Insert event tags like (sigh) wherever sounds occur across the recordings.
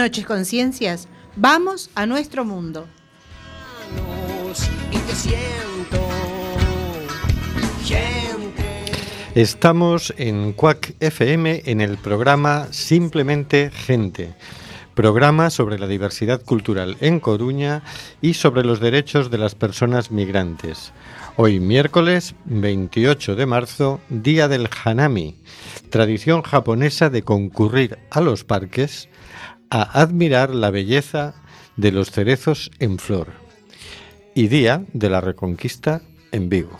Buenas noches, conciencias. Vamos a nuestro mundo. Estamos en Cuac FM en el programa Simplemente Gente, programa sobre la diversidad cultural en Coruña y sobre los derechos de las personas migrantes. Hoy miércoles 28 de marzo, día del Hanami, tradición japonesa de concurrir a los parques a admirar la belleza de los cerezos en flor y día de la reconquista en Vigo.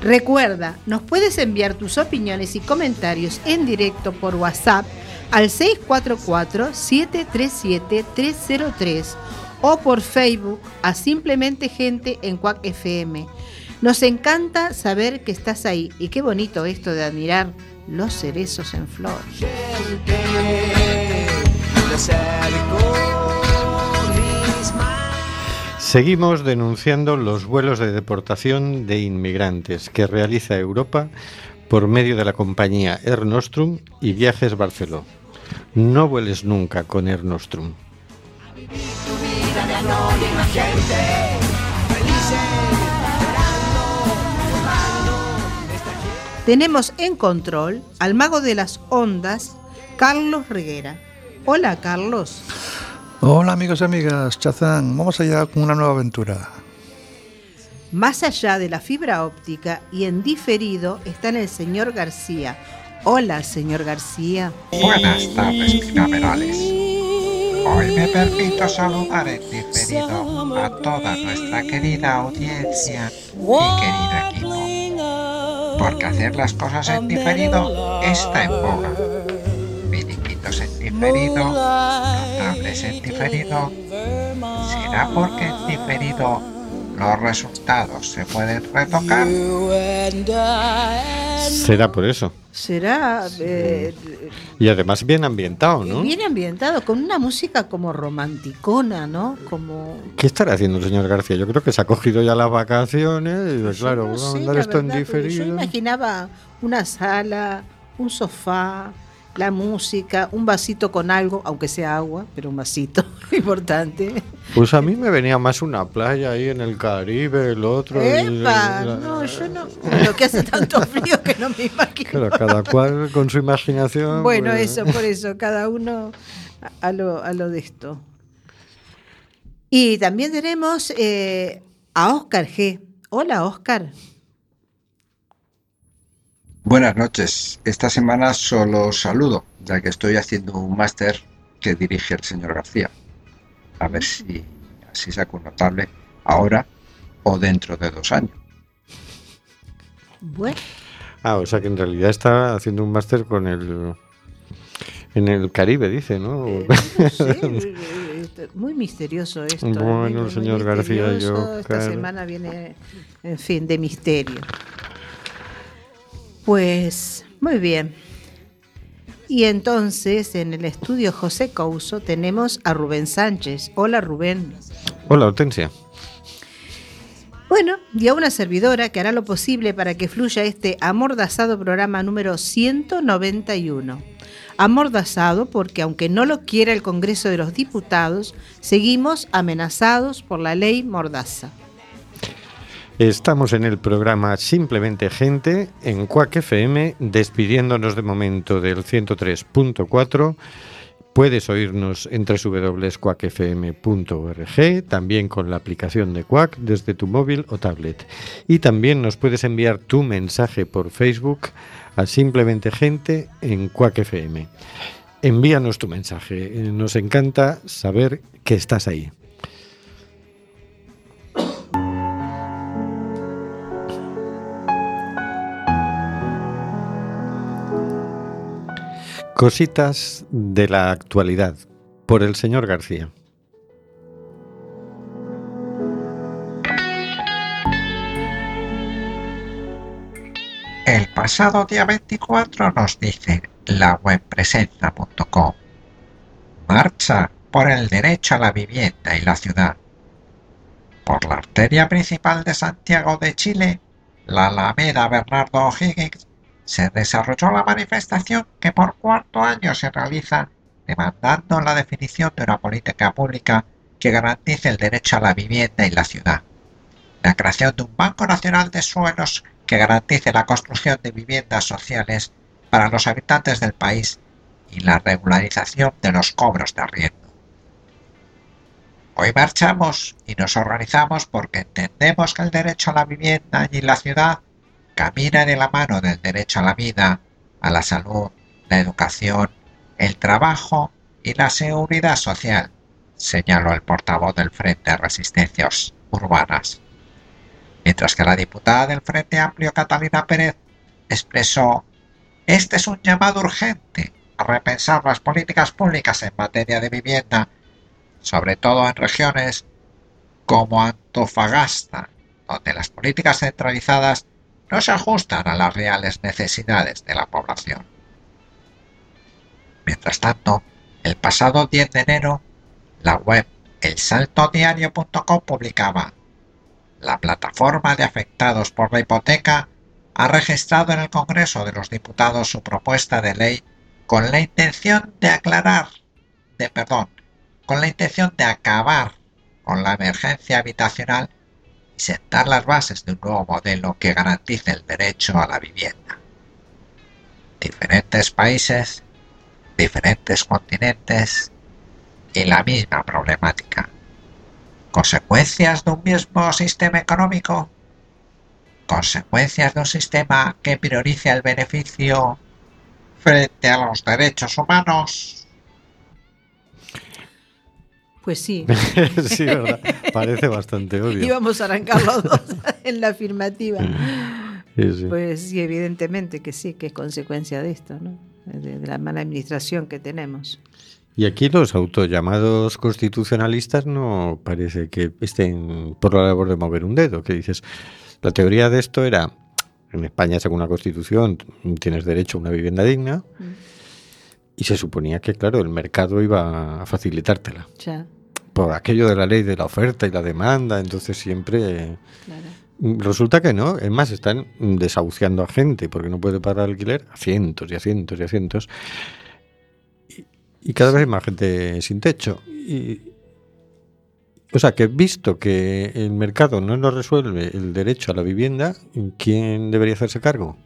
Recuerda, nos puedes enviar tus opiniones y comentarios en directo por WhatsApp al 644-737-303 o por Facebook a Simplemente Gente en Cuac FM. Nos encanta saber que estás ahí y qué bonito esto de admirar los cerezos en flor. Seguimos denunciando los vuelos de deportación de inmigrantes que realiza Europa por medio de la compañía Air Nostrum y Viajes Barceló. No vueles nunca con Air Nostrum. Tenemos en control al mago de las ondas, Carlos Reguera. Hola, Carlos. Hola amigos y amigas, Chazán, vamos allá con una nueva aventura. Más allá de la fibra óptica y en diferido están el señor García. Hola, señor García. Buenas tardes, primaverales. Hoy me permito saludar en diferido a toda nuestra querida audiencia y querido equipo. Porque hacer las cosas en diferido está en boga en diferido, notables en diferido, será porque en diferido los resultados se pueden retocar. Será por eso. Será. Eh, y además bien ambientado, ¿no? Bien ambientado, con una música como romanticona, ¿no? Como. ¿Qué estará haciendo el señor García? Yo creo que se ha cogido ya las vacaciones y, pues, claro, vamos a andar esto en diferido. Yo imaginaba una sala, un sofá, la música, un vasito con algo, aunque sea agua, pero un vasito (laughs) importante. Pues a mí me venía más una playa ahí en el Caribe, el otro. ¡Epa! no, yo no. Lo que hace tanto frío que no me imagino. Claro, cada cual con su imaginación. Bueno, pues. eso, por eso, cada uno a lo, a lo de esto. Y también tenemos eh, a Oscar G. Hola, Oscar. Buenas noches. Esta semana solo saludo, ya que estoy haciendo un máster que dirige el señor García. A ver si así saco un notable ahora o dentro de dos años. Bueno. Ah, o sea que en realidad está haciendo un máster con el en el Caribe, dice, ¿no? Eh, (laughs) muy misterioso esto. ¿eh? Bueno, el señor García, yo. Esta semana viene, en fin, de misterio. Pues muy bien. Y entonces en el estudio José Couso tenemos a Rubén Sánchez. Hola Rubén. Hola Hortensia. Bueno, y a una servidora que hará lo posible para que fluya este amordazado programa número 191. Amordazado porque aunque no lo quiera el Congreso de los Diputados, seguimos amenazados por la ley Mordaza. Estamos en el programa Simplemente Gente en Cuac FM, despidiéndonos de momento del 103.4. Puedes oírnos en www.cuacfm.org, también con la aplicación de Quack desde tu móvil o tablet. Y también nos puedes enviar tu mensaje por Facebook a Simplemente Gente en Quack FM. Envíanos tu mensaje, nos encanta saber que estás ahí. Cositas de la actualidad por el señor García. El pasado día 24 nos dice la web Marcha por el derecho a la vivienda y la ciudad Por la arteria principal de Santiago de Chile, la Alameda Bernardo O'Higgins, se desarrolló la manifestación que por cuarto año se realiza demandando la definición de una política pública que garantice el derecho a la vivienda y la ciudad, la creación de un Banco Nacional de Suelos que garantice la construcción de viviendas sociales para los habitantes del país y la regularización de los cobros de arriendo. Hoy marchamos y nos organizamos porque entendemos que el derecho a la vivienda y la ciudad camina de la mano del derecho a la vida, a la salud, la educación, el trabajo y la seguridad social, señaló el portavoz del Frente de Resistencias Urbanas. Mientras que la diputada del Frente Amplio Catalina Pérez expresó este es un llamado urgente a repensar las políticas públicas en materia de vivienda, sobre todo en regiones como Antofagasta, donde las políticas centralizadas no se ajustan a las reales necesidades de la población. Mientras tanto, el pasado 10 de enero, la web elsaltodiario.com publicaba la plataforma de afectados por la hipoteca ha registrado en el Congreso de los Diputados su propuesta de ley con la intención de aclarar, de perdón, con la intención de acabar con la emergencia habitacional sentar las bases de un nuevo modelo que garantice el derecho a la vivienda. Diferentes países, diferentes continentes y la misma problemática. ¿Consecuencias de un mismo sistema económico? ¿Consecuencias de un sistema que priorice el beneficio frente a los derechos humanos? Pues sí. (laughs) sí, ¿verdad? Parece bastante obvio. (laughs) Íbamos a arrancar los dos (laughs) en la afirmativa. Sí, sí. Pues sí, evidentemente que sí, que es consecuencia de esto, ¿no? De, de la mala administración que tenemos. Y aquí los autollamados constitucionalistas no parece que estén por la labor de mover un dedo. Que dices, la teoría de esto era, en España, según la Constitución, tienes derecho a una vivienda digna. Y se suponía que, claro, el mercado iba a facilitártela. Ya, Por aquello de la ley de la oferta y la demanda, entonces siempre... claro. Resulta que no, es más, están desahuciando a gente porque no puede pagar alquiler a cientos y a cientos y a cientos. Y, y cada vez hay más gente sin techo. Y, o sea, que visto que el mercado no nos resuelve el derecho a la vivienda, ¿quién debería hacerse cargo?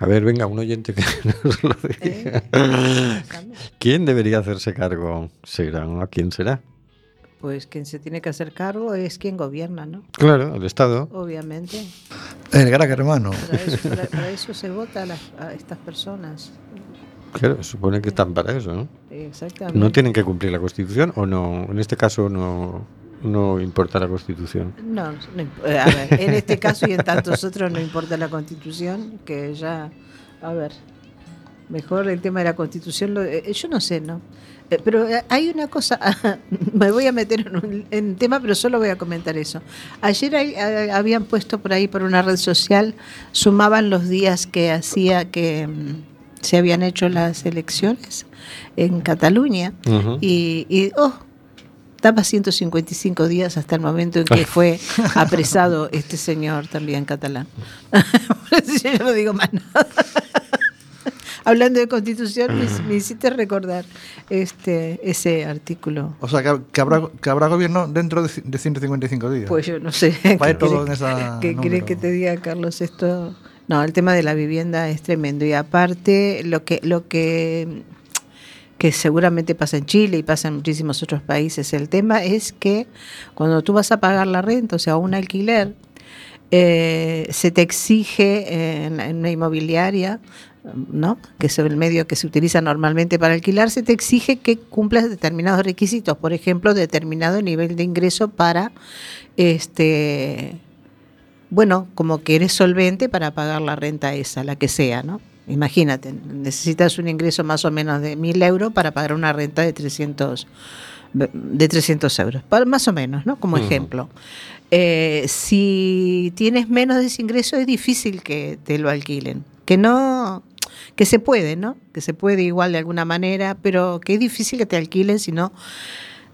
A ver, venga, un oyente que (laughs) nos lo diga. ¿Eh? ¿Quién debería hacerse cargo? ¿Será? ¿A quién será? Pues quien se tiene que hacer cargo es quien gobierna, ¿no? Claro, el Estado. Obviamente. El gran hermano. Para eso, (laughs) para- para eso se vota a, las- a estas personas. Claro, supone que están para eso, ¿no? Exactamente. ¿No tienen que cumplir la Constitución o no? En este caso no, no importa la Constitución. No, eh, a ver, en este caso y en tantos otros no importa la constitución, que ya, a ver, mejor el tema de la constitución, lo- eh, yo no sé, ¿no? Eh, Pero hay una cosa, (laughs) me voy a meter en un en tema, pero solo voy a comentar eso. Ayer hay- habían puesto por ahí por una red social, sumaban los días que hacía que mm, se habían hecho las elecciones en Cataluña y, oh, Estaba 155 días hasta el momento en que (laughs) fue apresado este señor también catalán. Por (laughs) eso yo no digo más nada. Hablando de constitución, me, me hiciste recordar este ese artículo. O sea, que, que habrá, que habrá gobierno dentro de, de 155 días. Pues yo no sé. ¿Qué todo quiere- en esa ¿Qué número. cree que te diga, Carlos? Esto. No, el tema de la vivienda es tremendo. Y aparte, lo que, lo que, que seguramente pasa en Chile y pasa en muchísimos otros países, el tema es que cuando tú vas a pagar la renta, o sea, un alquiler, eh, se te exige en, en una inmobiliaria, ¿no? que es el medio que se utiliza normalmente para alquilar, se te exige que cumplas determinados requisitos, por ejemplo, determinado nivel de ingreso para, este, bueno, como que eres solvente para pagar la renta esa, la que sea, ¿no? Imagínate, necesitas un ingreso más o menos de 1.000 euros para pagar una renta de 300, de 300 euros, más o menos, ¿no? Como ejemplo. Eh, si tienes menos de ese ingreso es difícil que te lo alquilen, que no, que se puede, ¿no? Que se puede igual de alguna manera, pero que es difícil que te alquilen si no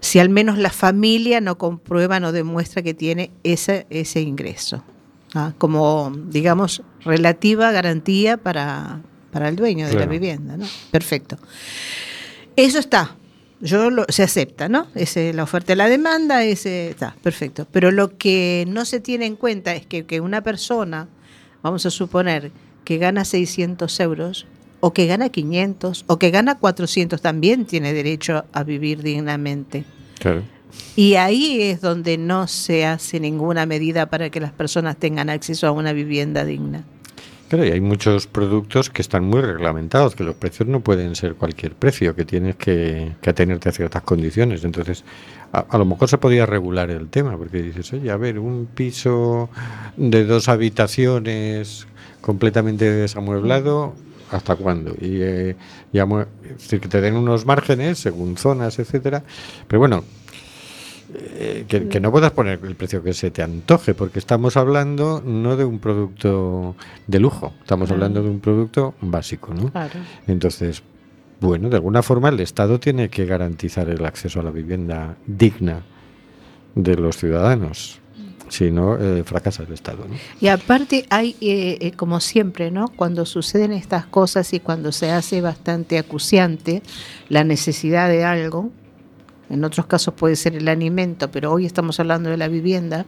si al menos la familia no comprueba, no demuestra que tiene ese, ese ingreso, ¿ah? como, digamos, relativa garantía para, para el dueño de la vivienda. ¿no? Perfecto. Eso está. Yo lo- se acepta, ¿no? Ese, la oferta y la demanda, ese está, perfecto. Pero lo que no se tiene en cuenta es que, que una persona, vamos a suponer, que gana 600 euros, o que gana 500, o que gana 400, también tiene derecho a vivir dignamente. Claro. Y ahí es donde no se hace ninguna medida para que las personas tengan acceso a una vivienda digna. Claro, y hay muchos productos que están muy reglamentados, que los precios no pueden ser cualquier precio, que tienes que, que atenerte a ciertas condiciones. Entonces, a, lo mejor se podía regular el tema, porque dices, oye, a ver, un piso de dos habitaciones completamente desamueblado, ¿hasta cuándo? Y, eh, es decir, que te den unos márgenes según zonas, etcétera. Pero bueno, eh, que, que no puedas poner el precio que se te antoje, porque estamos hablando no de un producto de lujo, estamos Claro. hablando de un producto básico, ¿no? Claro. Entonces, bueno, de alguna forma el Estado tiene que garantizar el acceso a la vivienda digna de los ciudadanos. Si no, eh, fracasa el Estado, ¿no? Y aparte hay, eh, eh, como siempre, ¿no? Cuando suceden estas cosas y cuando se hace bastante acuciante la necesidad de algo, en otros casos puede ser el alimento, pero hoy estamos hablando de la vivienda,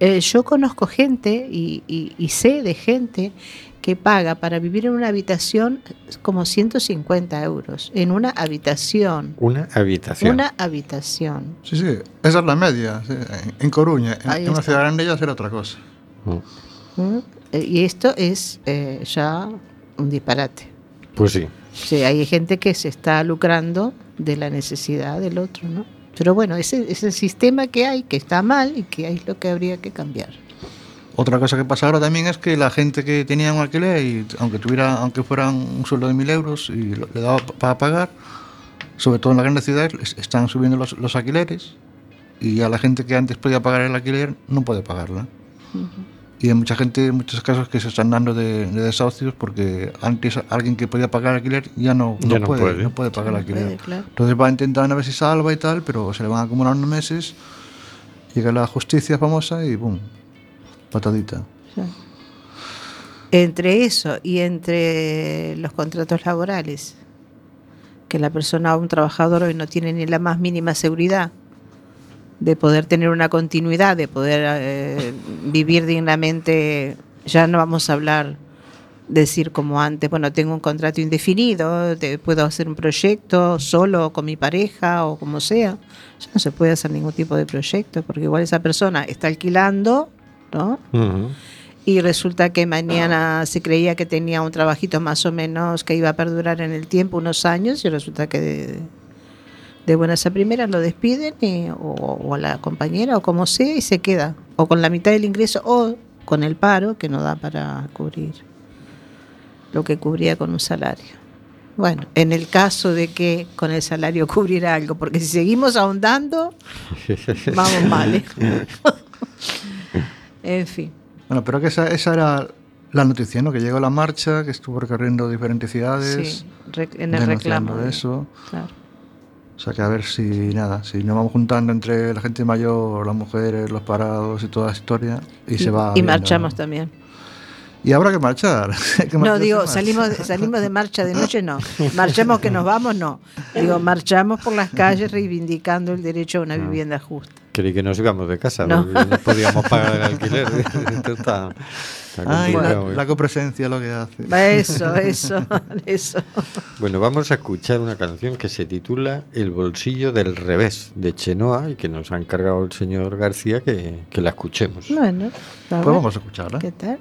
eh, yo conozco gente y, y- y sé de gente que paga para vivir en una habitación como 150 euros, en una habitación, Una habitación. una habitación. Sí, sí, esa es la media. sí, en- Coruña, en, una ciudad grande ya será otra cosa. Mm. ¿Mm? Eh, Y esto es eh, ya un disparate. Pues sí. Sí, hay gente que se está lucrando de la necesidad del otro, ¿no? Pero bueno, ese es el sistema que hay, que está mal y que es lo que habría que cambiar. Otra cosa que pasa ahora también es que la gente que tenía un alquiler, y aunque tuviera, aunque fueran un sueldo de mil euros y le daba pa- para pagar, sobre todo en las grandes ciudades, es- están subiendo los, los alquileres y ya la gente que antes podía pagar el alquiler no puede pagarla. Y hay mucha gente, en muchos casos, que se están dando de, de desahucios porque antes alguien que podía pagar alquiler ya no, Ya no puede, puede. no puede pagar alquiler. puede, claro. Entonces va intentando a ver si salva y tal, pero se le van acumulando meses, llega la justicia famosa y ¡pum! Patadita. Entre eso y entre los contratos laborales, que la persona o un trabajador hoy no tiene ni la más mínima seguridad de poder tener una continuidad, de poder eh, vivir dignamente, ya no vamos a hablar decir como antes, bueno, tengo un contrato indefinido, te- puedo hacer un proyecto solo con mi pareja o como sea. Ya no se puede hacer ningún tipo de proyecto porque igual esa persona está alquilando, ¿no? Y resulta que mañana se creía que tenía un trabajito más o menos que iba a perdurar en el tiempo unos años y resulta que de, de buenas a primeras lo despiden y- o, o a la compañera o como sea y se queda o con la mitad del ingreso o con el paro que no da para cubrir lo que cubría con un salario. Bueno, en el caso de que con el salario cubriera algo, porque si seguimos ahondando, (laughs) vamos mal. ¿eh? (laughs) en fin. Bueno, pero que esa, esa era la noticia, ¿no? Que llegó la marcha, que estuvo recorriendo diferentes ciudades, Sí, en el denunciando reclamo. eso. Claro. O sea que a ver si nada, si nos vamos juntando entre la gente mayor, las mujeres, los parados y toda la historia y, se va. y viendo, marchamos también. Y habrá que marchar. (laughs) No, digo, salimos de, salimos de marcha de noche, no. Marchamos que nos vamos, no. Digo, marchamos por las calles reivindicando el derecho a una vivienda justa. Creí que nos íbamos de casa, No. no podíamos pagar el alquiler. (laughs) Ay, la, ¿eh? la copresencia lo que hace. Eso, (laughs) eso, eso. Bueno, vamos a escuchar una canción que se titula El bolsillo del revés de Chenoa y que nos ha encargado el señor García que, que la escuchemos. Bueno, a Pues vamos a escucharla. ¿qué tal?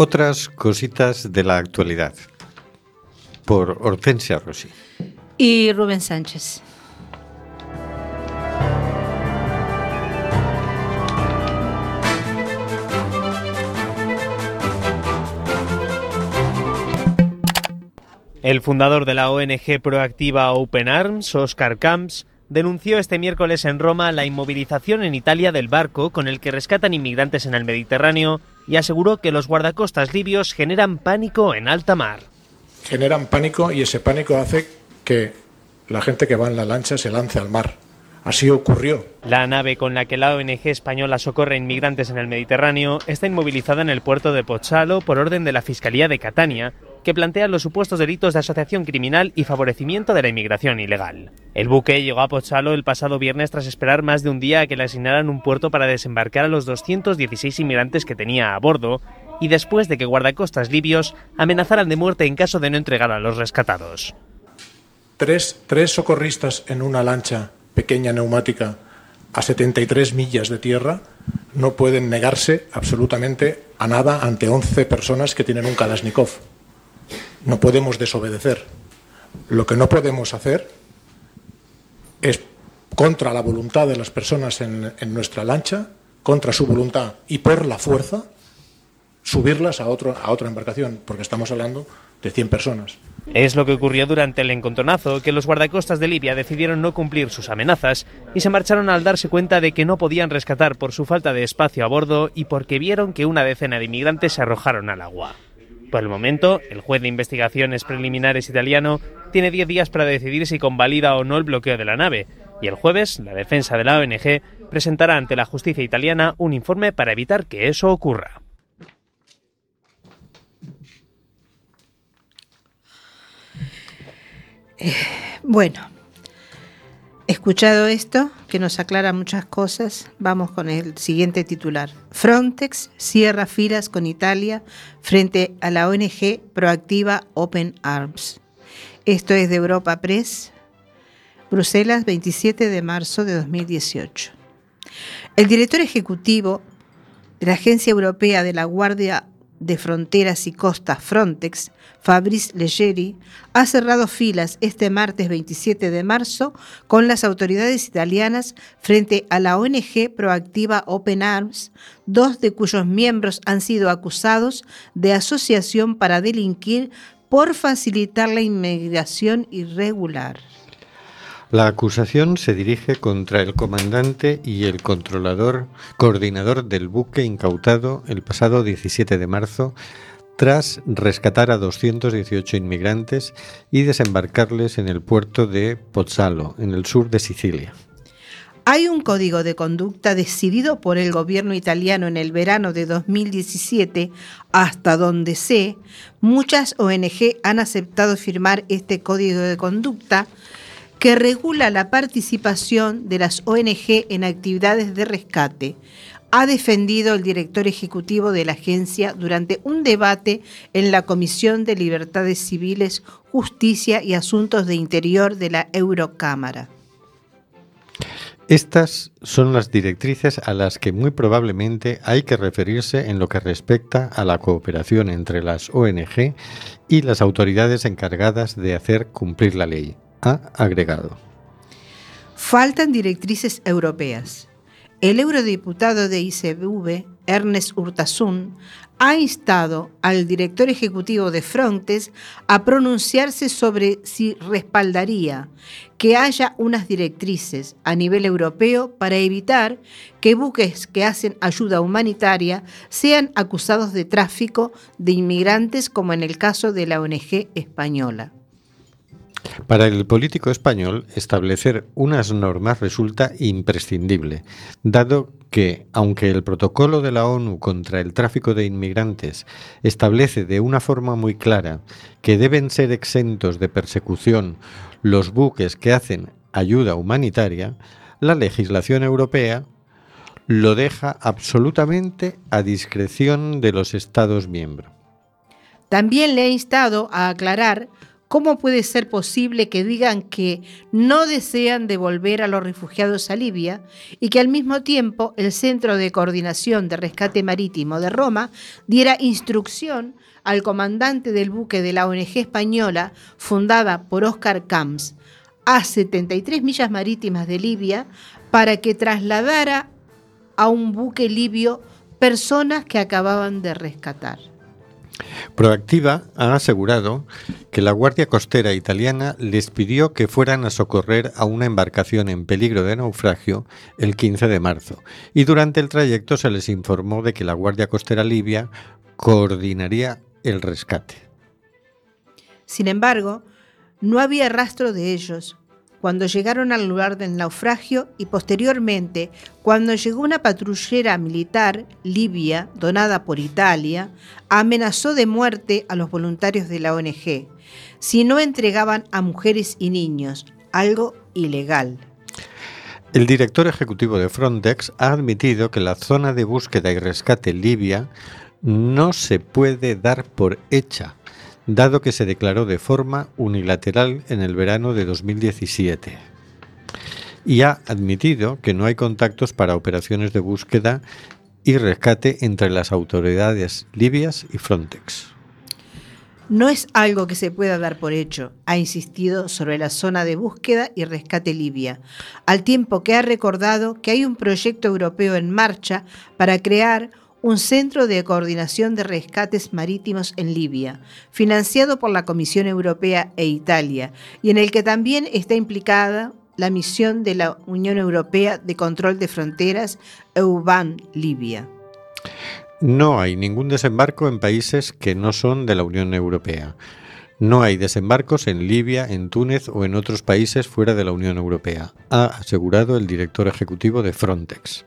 Otras cositas de la actualidad. Por Hortensia Rossi. Y Rubén Sánchez. El fundador de la ONG proactiva Open Arms, Oscar Camps, denunció este miércoles en Roma la inmovilización en Italia del barco con el que rescatan inmigrantes en el Mediterráneo y aseguró que los guardacostas libios generan pánico en alta mar. generan pánico y ese pánico hace que la gente que va en la lancha se lance al mar. Así ocurrió. La nave con la que la ONG española socorre inmigrantes en el Mediterráneo está inmovilizada en el puerto de Pozzalo por orden de la Fiscalía de Catania, que plantea los supuestos delitos de asociación criminal y favorecimiento de la inmigración ilegal. El buque llegó a Pozzalo el pasado viernes tras esperar más de un día a que le asignaran un puerto para desembarcar a los 216 inmigrantes que tenía a bordo y después de que guardacostas libios amenazaran de muerte en caso de no entregar a los rescatados. Tres, tres socorristas en una lancha pequeña neumática a 73 millas de tierra no pueden negarse absolutamente a nada ante 11 personas que tienen un Kalashnikov. No podemos desobedecer. Lo que no podemos hacer es contra la voluntad de las personas en, en nuestra lancha, contra su voluntad y por la fuerza, subirlas a, otro, a otra embarcación, porque estamos hablando de 100 personas. Es lo que ocurrió durante el encontronazo, que los guardacostas de Libia decidieron no cumplir sus amenazas y se marcharon al darse cuenta de que no podían rescatar por su falta de espacio a bordo y porque vieron que una decena de inmigrantes se arrojaron al agua. Por el momento, el juez de investigaciones preliminares italiano tiene 10 días para decidir si convalida o no el bloqueo de la nave, y el jueves la defensa de la ONG presentará ante la justicia italiana un informe para evitar que eso ocurra. Bueno, escuchado esto, que nos aclara muchas cosas, vamos con el siguiente titular. Frontex cierra filas con Italia frente a la ONG proactiva Open Arms. Esto es de Europa Press, Bruselas, 27 de marzo de 2018. El director ejecutivo de la Agencia Europea de la Guardia de Fronteras y Costas Frontex, Fabrice Leggeri, ha cerrado filas este martes 27 de marzo con las autoridades italianas frente a la ONG proactiva Open Arms, dos de cuyos miembros han sido acusados de asociación para delinquir por facilitar la inmigración irregular. La acusación se dirige contra el comandante y el controlador, coordinador del buque incautado el pasado 17 de marzo tras rescatar a 218 inmigrantes y desembarcarles en el puerto de Pozzalo, en el sur de Sicilia. Hay un código de conducta decidido por el gobierno italiano en el verano de 2017, hasta donde sé, muchas ONG han aceptado firmar este código de conducta que regula la participación de las ONG en actividades de rescate. Ha defendido el director ejecutivo de la agencia durante un debate en la Comisión de Libertades Civiles, Justicia y Asuntos de Interior de la Eurocámara. Estas son las directrices a las que muy probablemente hay que referirse en lo que respecta a la cooperación entre las ONG y las autoridades encargadas de hacer cumplir la ley, ha agregado. Faltan directrices europeas. El eurodiputado de ICV, Ernest Urtasun, ha instado al director ejecutivo de Frontex a pronunciarse sobre si respaldaría que haya unas directrices a nivel europeo para evitar que buques que hacen ayuda humanitaria sean acusados de tráfico de inmigrantes como en el caso de la ONG española. Para el político español, establecer unas normas resulta imprescindible, dado que, aunque el protocolo de la ONU contra el tráfico de inmigrantes establece de una forma muy clara que deben ser exentos de persecución los buques que hacen ayuda humanitaria, la legislación europea lo deja absolutamente a discreción de los Estados miembros. También le ha instado a aclarar ¿Cómo puede ser posible que digan que no desean devolver a los refugiados a Libia y que al mismo tiempo el Centro de Coordinación de Rescate Marítimo de Roma diera instrucción al comandante del buque de la ONG española fundada por Oscar Camps a 73 millas marítimas de Libia para que trasladara a un buque libio personas que acababan de rescatar? Proactiva ha asegurado que la Guardia Costera italiana les pidió que fueran a socorrer a una embarcación en peligro de naufragio el 15 de marzo y durante el trayecto se les informó de que la Guardia Costera libia coordinaría el rescate. Sin embargo, no había rastro de ellos cuando llegaron al lugar del naufragio y posteriormente cuando llegó una patrullera militar libia donada por Italia, amenazó de muerte a los voluntarios de la ONG si no entregaban a mujeres y niños, algo ilegal. El director ejecutivo de Frontex ha admitido que la zona de búsqueda y rescate libia no se puede dar por hecha, dado que se declaró de forma unilateral en el verano de 2017. Y ha admitido que no hay contactos para operaciones de búsqueda y rescate entre las autoridades libias y Frontex. No es algo que se pueda dar por hecho, ha insistido sobre la zona de búsqueda y rescate libia, al tiempo que ha recordado que hay un proyecto europeo en marcha para crear un centro de coordinación de rescates marítimos en Libia, financiado por la Comisión Europea e Italia, y en el que también está implicada la misión de la Unión Europea de Control de Fronteras, EUBAN Libia. No hay ningún desembarco en países que no son de la Unión Europea. No hay desembarcos en Libia, en Túnez o en otros países fuera de la Unión Europea, ha asegurado el director ejecutivo de Frontex.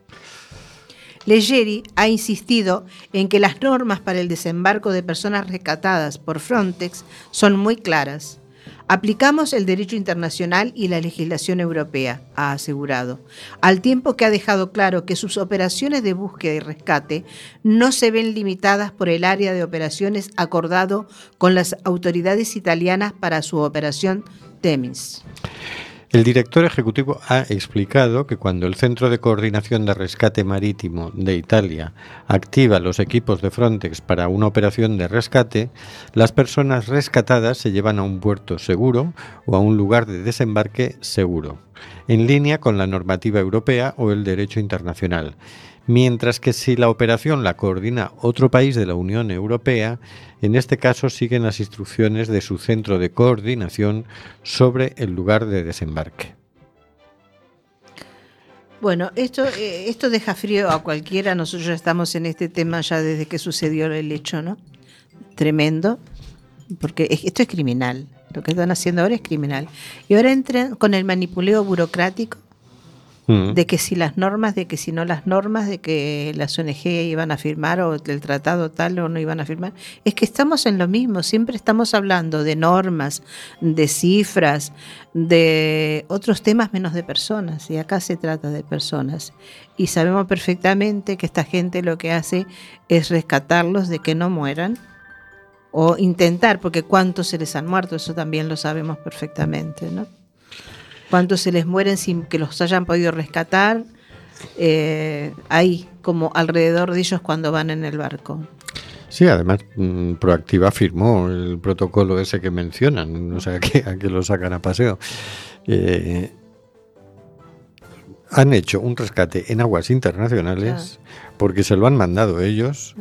Leggeri ha insistido en que las normas para el desembarco de personas rescatadas por Frontex son muy claras. Aplicamos el derecho internacional y la legislación europea, ha asegurado, al tiempo que ha dejado claro que sus operaciones de búsqueda y rescate no se ven limitadas por el área de operaciones acordado con las autoridades italianas para su operación Temis. El director ejecutivo ha explicado que cuando el Centro de Coordinación de Rescate Marítimo de Italia activa los equipos de Frontex para una operación de rescate, las personas rescatadas se llevan a un puerto seguro o a un lugar de desembarque seguro, en línea con la normativa europea o el derecho internacional. Mientras que si la operación la coordina otro país de la Unión Europea, en este caso siguen las instrucciones de su centro de coordinación sobre el lugar de desembarque. Bueno, esto, eh, esto deja frío a cualquiera. Nosotros ya estamos en este tema ya desde que sucedió el hecho, ¿no? Tremendo, porque es- esto es criminal. Lo que están haciendo ahora es criminal. Y ahora entran con el manipuleo burocrático De que si las normas, de que si no las normas, de que las ONG iban a firmar o el tratado tal o no iban a firmar. Es que estamos en lo mismo, siempre estamos hablando de normas, de cifras, de otros temas menos de personas, y acá se trata de personas. Y sabemos perfectamente que esta gente lo que hace es rescatarlos de que no mueran o intentar, porque cuántos se les han muerto, eso también lo sabemos perfectamente, ¿no? Cuántos se les mueren sin que los hayan podido rescatar, eh, ahí, como alrededor de ellos cuando van en el barco. Sí, además mm, Proactiva firmó el protocolo ese que mencionan, no sé a qué, a qué lo sacan a paseo. Eh, han hecho un rescate en aguas internacionales porque se lo han mandado ellos.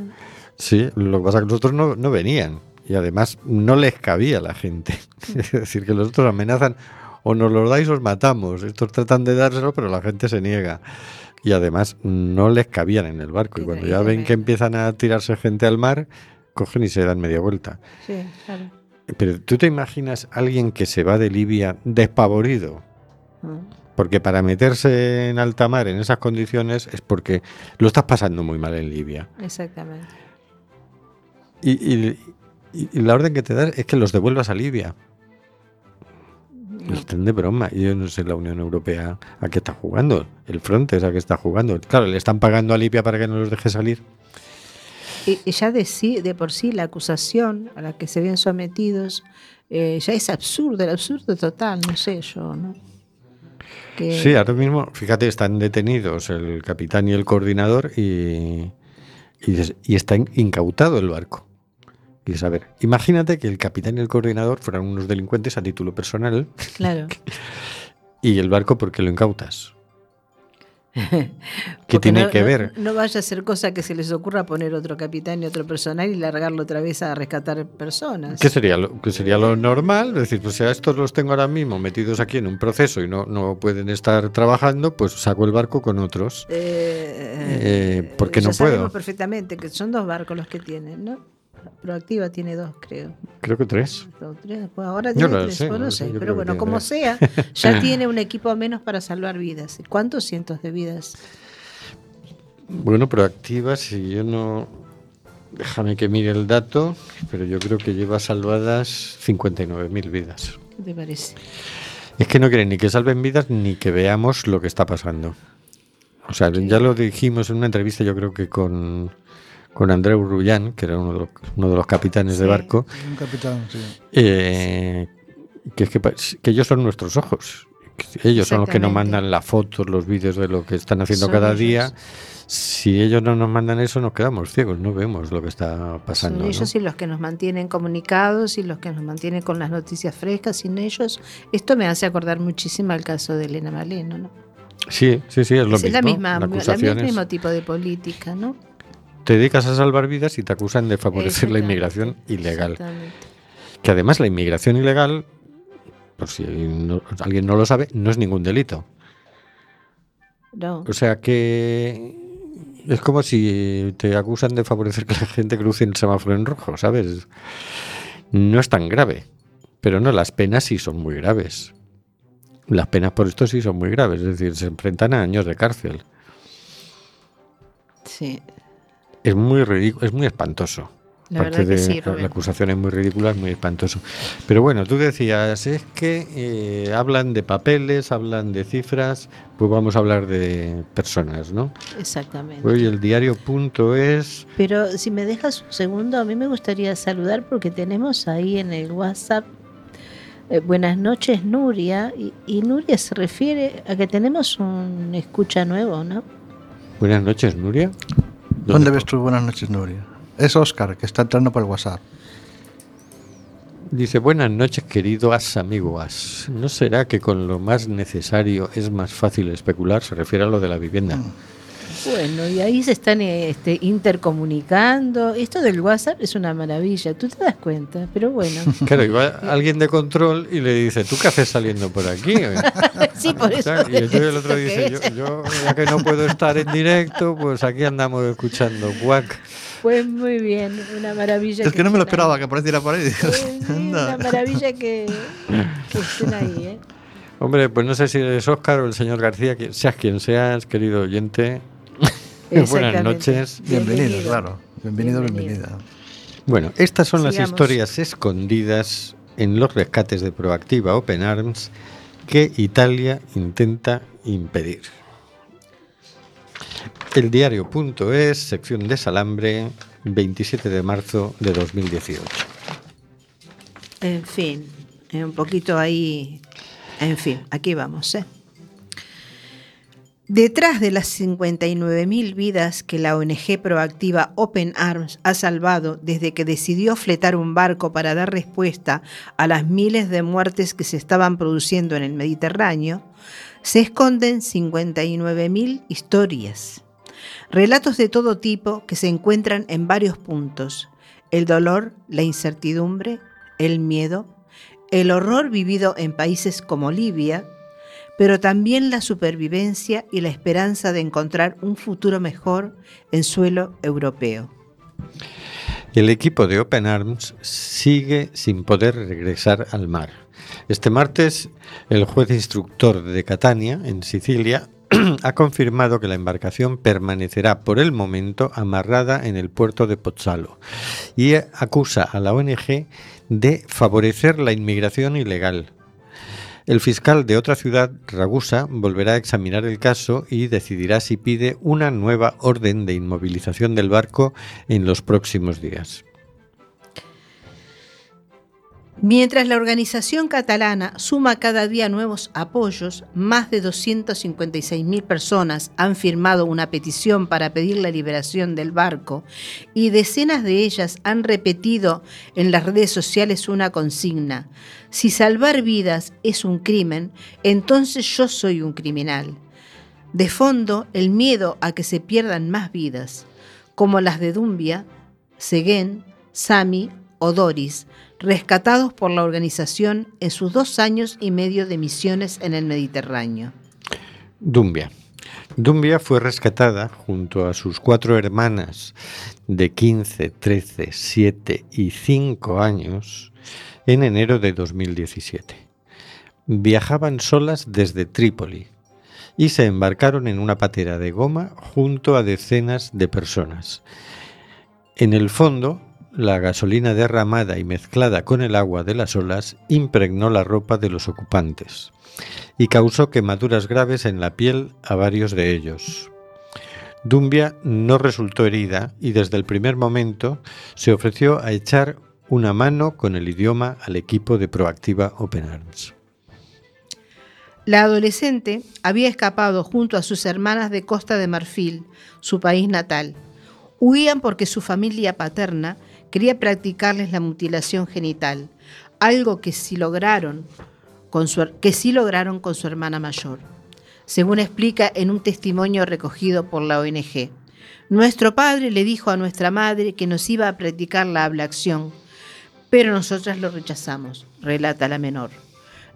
Sí, lo que pasa es que los otros no, no venían y además no les cabía a la gente. (laughs) Es decir, que los otros amenazan o nos los dais o os matamos. Estos tratan de dárselo, pero la gente se niega. Y además no les cabían en el barco. Y cuando ya ven que empiezan a tirarse gente al mar, cogen y se dan media vuelta. Sí, claro. Pero tú te imaginas alguien que se va de Libia despavorido, Mm. porque para meterse en alta mar en esas condiciones es porque lo estás pasando muy mal en Libia. Exactamente. Y, y- y- y la orden que te dan es que los devuelvas a Libia. Están de broma. Y yo no sé la Unión Europea a qué está jugando. El Frontex a qué está jugando. Claro, le están pagando a Libia para que no los deje salir. Y, ya de, sí, de por sí la acusación a la que se ven sometidos eh, ya es absurdo, el absurdo total, no sé yo, ¿no? Que- Sí, ahora mismo, fíjate, están detenidos el capitán y el coordinador y, y, y está in- incautado el barco. Dices, a ver, imagínate que el capitán y el coordinador fueran unos delincuentes a título personal Claro. (laughs) y el barco porque lo incautas. (laughs) ¿Qué tiene no- que no- ver? No vaya a ser cosa que se les ocurra poner otro capitán y otro personal y largarlo otra vez a rescatar personas. ¿Qué sería, lo, qué sería lo normal? Es decir, pues si a estos los tengo ahora mismo metidos aquí en un proceso y no, no pueden estar trabajando, pues saco el barco con otros. Eh, Eh, porque ya no sabemos puedo. perfectamente que son dos barcos los que tienen, ¿no? Proactiva tiene dos, creo. Creo que tres. Dos, tres, pues ahora Yo tiene no tres, sé, no no sé, Pero bueno, como tres. sea, (laughs) ya tiene un equipo menos para salvar vidas. ¿Cuántos cientos de vidas? Bueno, proactiva, si yo no... Déjame que mire el dato, pero yo creo que lleva salvadas 59.000 vidas. ¿Qué te parece? Es que no quieren ni que salven vidas ni que veamos lo que está pasando. O sea, ya lo dijimos en una entrevista, yo creo que con, con Andreu Rullán, que era uno de los, uno de los capitanes de Sí. barco, Un capitán, sí. eh, que, es que, que ellos son nuestros ojos. Ellos son los que nos mandan las fotos, los vídeos de lo que están haciendo Son cada ellos. día. Si ellos no nos mandan eso, nos quedamos ciegos, no vemos lo que está pasando. Son ¿no? ellos y los que nos mantienen comunicados y los que nos mantienen con las noticias frescas. Sin ellos, esto me hace acordar muchísimo al caso de Elena Maleno, ¿no? Sí, sí, sí, es lo es mismo. la misma, La el mismo tipo de política, ¿no? Te dedicas a salvar vidas y te acusan de favorecer la inmigración ilegal. Que además la inmigración ilegal, por si no- alguien no lo sabe, no es ningún delito. No. O sea que es como si te acusan de favorecer que la gente cruce el semáforo en rojo, ¿sabes? No es tan grave. Pero no, las penas sí son muy graves. Las penas por esto sí son muy graves, es decir, se enfrentan a años de cárcel. Sí. Es muy ridículo, es muy espantoso. La Aparte verdad que de- sí, la- Rubén. la acusación es muy ridícula, es muy espantoso. Pero bueno, tú decías, es que eh, hablan de papeles, hablan de cifras, pues vamos a hablar de personas, ¿no? Exactamente. Hoy el diario punto es Pero si me dejas un segundo, a mí me gustaría saludar porque tenemos ahí en el WhatsApp eh, buenas noches Nuria y, y Nuria se refiere a que tenemos un escucha nuevo, ¿no? Buenas noches, Nuria. ¿Dónde ves tú? Buenas noches, Nuria. Es Oscar, que está entrando por el WhatsApp. Dice, buenas noches, queridos amigos. ¿No será que con lo más necesario es más fácil especular? Se refiere a lo de la vivienda. Mm. Bueno, y ahí se están este, intercomunicando. Esto del WhatsApp es una maravilla, tú te das cuenta, pero bueno. (laughs) Claro, y va alguien de control y le dice, ¿tú qué haces saliendo por aquí? (laughs) sí, por eso. Y entonces el otro ¿esto (laughs) dice, yo, yo, ya que no puedo estar en directo, pues aquí andamos escuchando Guac. Pues muy bien, una maravilla. Es que no me lo esperaba ahí. que apareciera por ahí. Pues sí, una maravilla que, que estén ahí, ¿eh? Hombre, pues no sé si eres Óscar o el señor García, que seas quien seas, querido oyente. (laughs) Buenas noches. Bienvenido, Bienvenido. claro. Bienvenido, Bienvenido. bienvenida. Bueno, estas son las historias escondidas en los rescates de Proactiva Open Arms que Italia intenta impedir. El diario.es, sección de Salambre, 27 de marzo de 2018. En fin, eh, un poquito ahí. En fin, aquí vamos, ¿eh? Detrás de las 59.000 vidas que la ONG proactiva Open Arms ha salvado desde que decidió fletar un barco para dar respuesta a las miles de muertes que se estaban produciendo en el Mediterráneo, se esconden 59.000 historias. Relatos de todo tipo que se encuentran en varios puntos. El dolor, la incertidumbre, el miedo, el horror vivido en países como Libia, pero también la supervivencia y la esperanza de encontrar un futuro mejor en suelo europeo. El equipo de Open Arms sigue sin poder regresar al mar. Este martes, el juez instructor de Catania, en Sicilia, (clears throat) ha confirmado que la embarcación permanecerá por el momento amarrada en el puerto de Pozzalo y acusa a la ONG de favorecer la inmigración ilegal. El fiscal de otra ciudad, Ragusa, volverá a examinar el caso y decidirá si pide una nueva orden de inmovilización del barco en los próximos días. Mientras la organización catalana suma cada día nuevos apoyos, más de 256.000 personas han firmado una petición para pedir la liberación del barco y decenas de ellas han repetido en las redes sociales una consigna. Si salvar vidas es un crimen, entonces yo soy un criminal. De fondo, el miedo a que se pierdan más vidas, como las de Dumbia, Seguén, Sami o Doris, rescatados por la organización en sus dos años y medio de misiones en el Mediterráneo. Dumbia. Dumbia fue rescatada junto a sus cuatro hermanas de 15, 13, 7 y 5 años en enero de 2017. Viajaban solas desde Trípoli y se embarcaron en una patera de goma junto a decenas de personas. En el fondo, la gasolina derramada y mezclada con el agua de las olas impregnó la ropa de los ocupantes y causó quemaduras graves en la piel a varios de ellos. Dumbia no resultó herida y desde el primer momento se ofreció a echar una mano con el idioma al equipo de Proactiva Open Arms. La adolescente había escapado junto a sus hermanas de Costa de Marfil, su país natal. Huían porque su familia paterna quería practicarles la mutilación genital, algo que sí lograron con su, que sí lograron con su hermana mayor, según explica en un testimonio recogido por la ONG. Nuestro padre le dijo a nuestra madre que nos iba a practicar la ablación, pero nosotras lo rechazamos, relata la menor.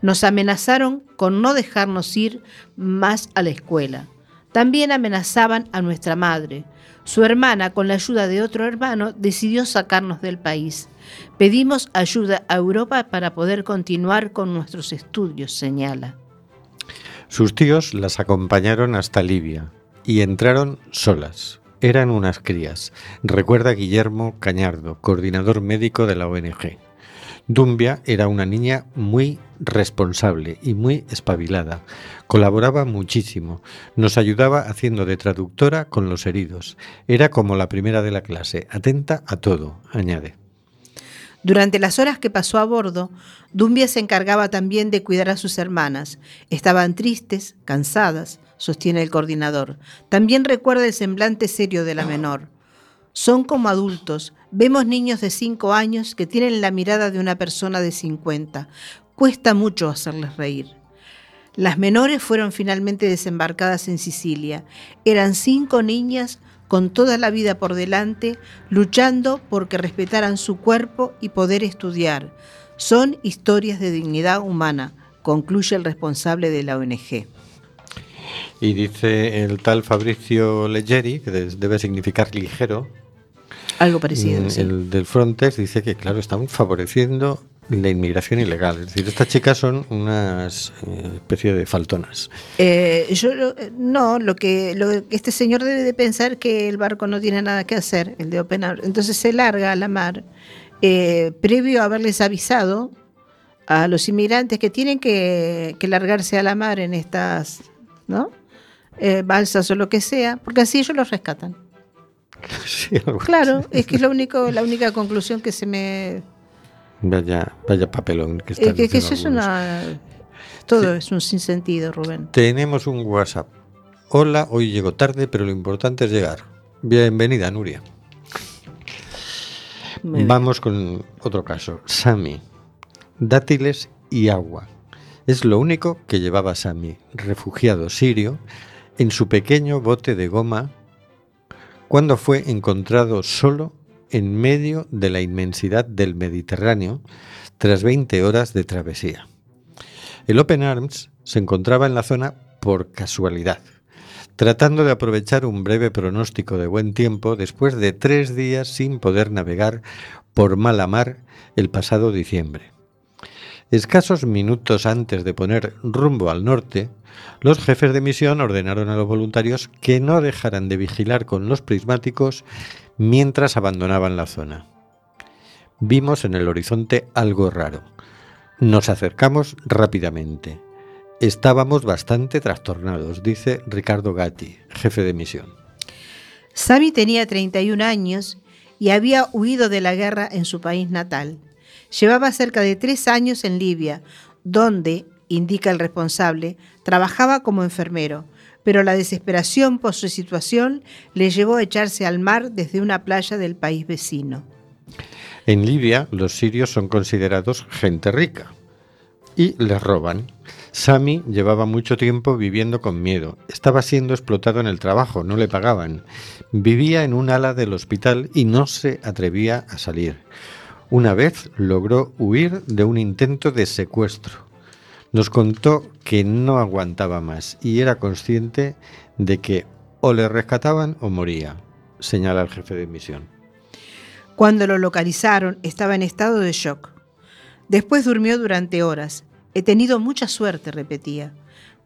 Nos amenazaron con no dejarnos ir más a la escuela. También amenazaban a nuestra madre. Su hermana, con la ayuda de otro hermano, decidió sacarnos del país. Pedimos ayuda a Europa para poder continuar con nuestros estudios, señala. Sus tíos las acompañaron hasta Libia y entraron solas. Eran unas crías, recuerda Guillermo Cañardo, coordinador médico de la ONG. Dumbia era una niña muy responsable y muy espabilada. Colaboraba muchísimo. Nos ayudaba haciendo de traductora con los heridos. Era como la primera de la clase, atenta a todo, añade. Durante las horas que pasó a bordo, Dumbia se encargaba también de cuidar a sus hermanas. Estaban tristes, cansadas, sostiene el coordinador. También recuerda el semblante serio de la menor. Son como adultos. Vemos niños de 5 años que tienen la mirada de una persona de 50. Cuesta mucho hacerles reír. Las menores fueron finalmente desembarcadas en Sicilia. Eran cinco niñas con toda la vida por delante, luchando porque respetaran su cuerpo y poder estudiar. Son historias de dignidad humana, concluye el responsable de la ONG. Y dice el tal Fabricio Leggeri, que debe significar ligero, Algo parecido. mm, sí. el del Frontex, dice que, claro, están favoreciendo la inmigración ilegal. Es decir, estas chicas son unas eh, especie de faltonas. Eh, yo eh, no, lo que, lo este señor debe de pensar que el barco no tiene nada que hacer, el de Open Arms. Entonces se larga a la mar, eh, previo a haberles avisado a los inmigrantes que tienen que, que largarse a la mar en estas, ¿no? Eh, balsas o lo que sea, porque así ellos los rescatan. Sí, Claro, es que es lo único, la única conclusión que se me Vaya, vaya papelón que están que, eso es una todo es un sinsentido, Rubén. Tenemos un WhatsApp. Hola, hoy llego tarde, pero lo importante es llegar. Bienvenida, Nuria. Muy bien. Vamos con otro caso. Sami. Dátiles y agua. Es lo único que llevaba Sami, refugiado sirio, en su pequeño bote de goma cuando fue encontrado solo en medio de la inmensidad del Mediterráneo tras 20 horas de travesía. El Open Arms se encontraba en la zona por casualidad, tratando de aprovechar un breve pronóstico de buen tiempo después de tres días sin poder navegar por mala mar el pasado diciembre. Escasos minutos antes de poner rumbo al norte, los jefes de misión ordenaron a los voluntarios que no dejaran de vigilar con los prismáticos mientras abandonaban la zona. Vimos en el horizonte algo raro. Nos acercamos rápidamente. Estábamos bastante trastornados, dice Ricardo Gatti, jefe de misión. Sami tenía 31 años y había huido de la guerra en su país natal. Llevaba cerca de tres años en Libia, donde, indica el responsable, trabajaba como enfermero, pero la desesperación por su situación le llevó a echarse al mar desde una playa del país vecino. En Libia, los sirios son considerados gente rica y les roban. Sami llevaba mucho tiempo viviendo con miedo. Estaba siendo explotado en el trabajo, no le pagaban. Vivía en un ala del hospital y no se atrevía a salir. Una vez logró huir de un intento de secuestro. Nos contó que no aguantaba más y era consciente de que o le rescataban o moría, señala el jefe de misión. Cuando lo localizaron, estaba en estado de shock. Después durmió durante horas. He tenido mucha suerte, repetía.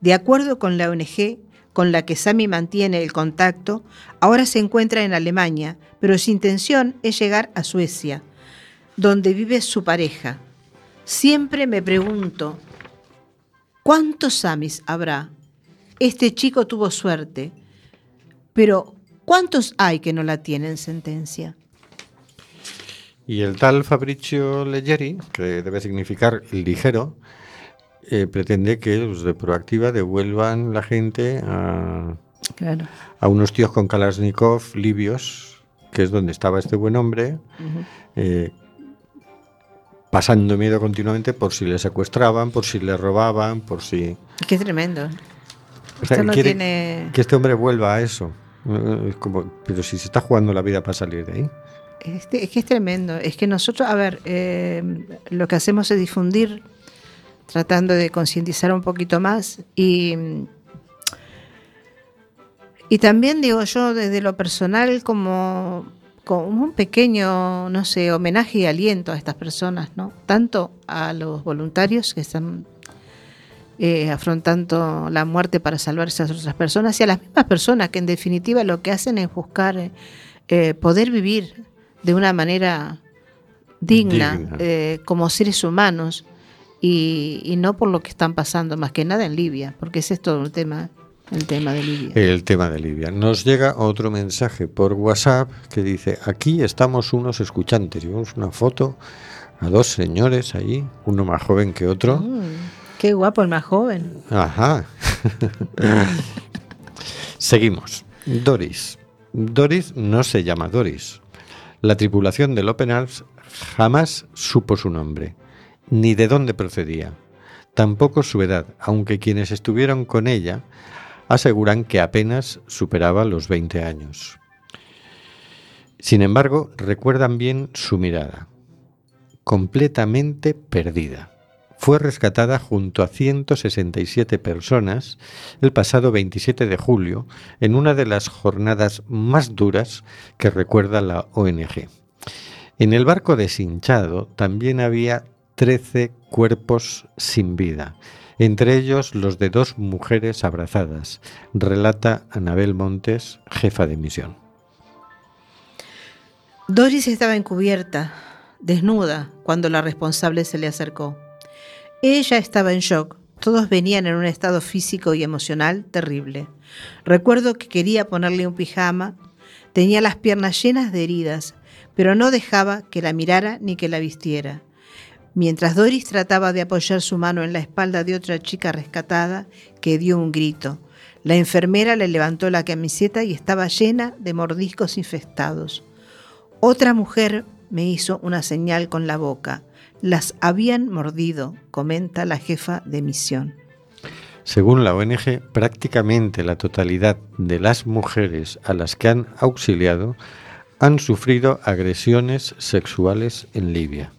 De acuerdo con la ONG con la que Sami mantiene el contacto, ahora se encuentra en Alemania, pero su intención es llegar a Suecia, donde vive su pareja. Siempre me pregunto, ¿cuántos Samis habrá? Este chico tuvo suerte, pero ¿cuántos hay que no la tienen sentencia? Y el tal Fabricio Leggeri, que debe significar ligero, eh, pretende que los de Proactiva devuelvan la gente a, Claro. a unos tíos con Kalashnikov libios, que es donde estaba este buen hombre, eh, pasando miedo continuamente por si le secuestraban, por si le robaban, por si... Qué tremendo. O sea, Esto no quiere tiene- que este hombre vuelva a eso. Es como, pero si se está jugando la vida para salir de ahí. Es que es tremendo. Es que nosotros, a ver, eh, lo que hacemos es difundir, tratando de concientizar un poquito más y, y también digo yo desde lo personal como, como un pequeño, no sé, homenaje y aliento a estas personas, ¿no? Tanto a los voluntarios que están eh, afrontando la muerte para salvar a esas otras personas y a las mismas personas que en definitiva lo que hacen es buscar eh, eh, poder vivir de una manera digna, Digna. eh, como seres humanos y, y no por lo que están pasando más que nada en Libia, porque ese es todo un tema, el tema de Libia. El tema de Libia. Nos llega otro mensaje por WhatsApp que dice, aquí estamos unos escuchantes. Y vemos una foto a dos señores ahí, uno más joven que otro. Mm, qué guapo el más joven. Ajá. (laughs) Seguimos. Doris. Doris no se llama Doris. La tripulación del Open Arms jamás supo su nombre, ni de dónde procedía, tampoco su edad, aunque quienes estuvieron con ella aseguran que apenas superaba los 20 años. Sin embargo, recuerdan bien su mirada, completamente perdida. Fue rescatada junto a 167 personas el pasado 27 de julio en una de las jornadas más duras que recuerda la ONG. En el barco deshinchado también había 13 cuerpos sin vida, entre ellos los de dos mujeres abrazadas, relata Anabel Montes, jefa de misión. Doris estaba encubierta, desnuda, cuando la responsable se le acercó. Ella estaba en shock. Todos venían en un estado físico y emocional terrible. Recuerdo que quería ponerle un pijama. Tenía las piernas llenas de heridas, pero no dejaba que la mirara ni que la vistiera. Mientras Doris trataba de apoyar su mano en la espalda de otra chica rescatada, que dio un grito. La enfermera le levantó la camiseta y estaba llena de mordiscos infestados. Otra mujer me hizo una señal con la boca. Las habían mordido, comenta la jefa de misión. Según la ONG, prácticamente la totalidad de las mujeres a las que han auxiliado han sufrido agresiones sexuales en Libia.